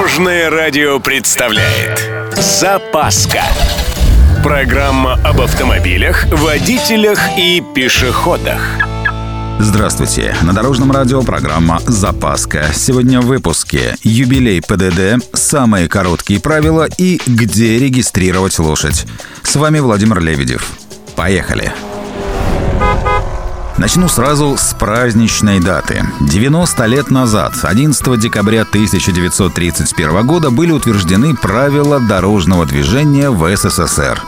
Дорожное радио представляет Запаска Программа об автомобилях, водителях и пешеходах Здравствуйте! На Дорожном радио программа «Запаска». Сегодня в выпуске юбилей ПДД, самые короткие правила и где регистрировать лошадь. С вами Владимир Лебедев. Поехали! Начну сразу с праздничной даты. 90 лет назад, 11 декабря 1931 года, были утверждены правила дорожного движения в СССР.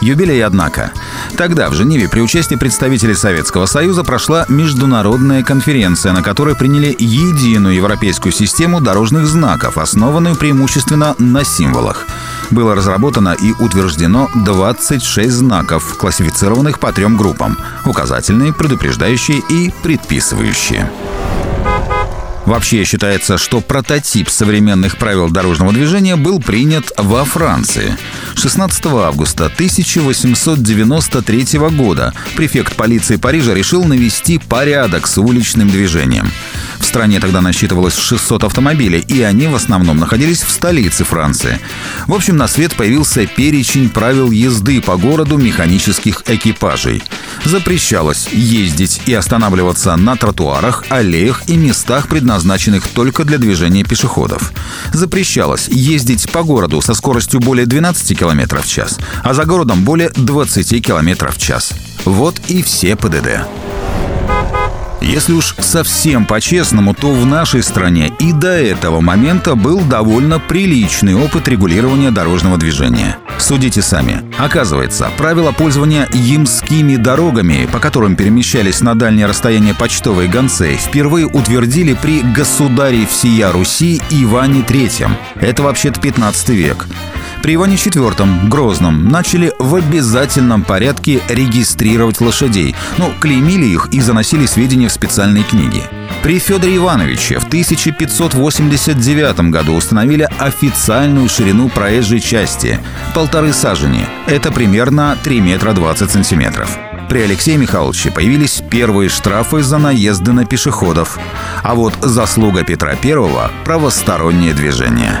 Юбилей, однако. Тогда в Женеве при участии представителей Советского Союза прошла международная конференция, на которой приняли единую европейскую систему дорожных знаков, основанную преимущественно на символах было разработано и утверждено 26 знаков, классифицированных по трем группам – указательные, предупреждающие и предписывающие. Вообще считается, что прототип современных правил дорожного движения был принят во Франции. 16 августа 1893 года префект полиции Парижа решил навести порядок с уличным движением. Стране тогда насчитывалось 600 автомобилей, и они в основном находились в столице Франции. В общем, на свет появился перечень правил езды по городу механических экипажей. Запрещалось ездить и останавливаться на тротуарах, аллеях и местах, предназначенных только для движения пешеходов. Запрещалось ездить по городу со скоростью более 12 км в час, а за городом более 20 км в час. Вот и все ПДД. Если уж совсем по-честному, то в нашей стране и до этого момента был довольно приличный опыт регулирования дорожного движения. Судите сами. Оказывается, правила пользования ямскими дорогами, по которым перемещались на дальнее расстояние почтовые гонцы, впервые утвердили при государе всея Руси Иване III. Это вообще-то 15 век. При Иване IV Грозном начали в обязательном порядке регистрировать лошадей. Ну, клеймили их и заносили сведения в специальные книги. При Федоре Ивановиче в 1589 году установили официальную ширину проезжей части – полторы сажени. Это примерно 3 метра 20 сантиметров. При Алексее Михайловиче появились первые штрафы за наезды на пешеходов. А вот заслуга Петра I – правостороннее движение.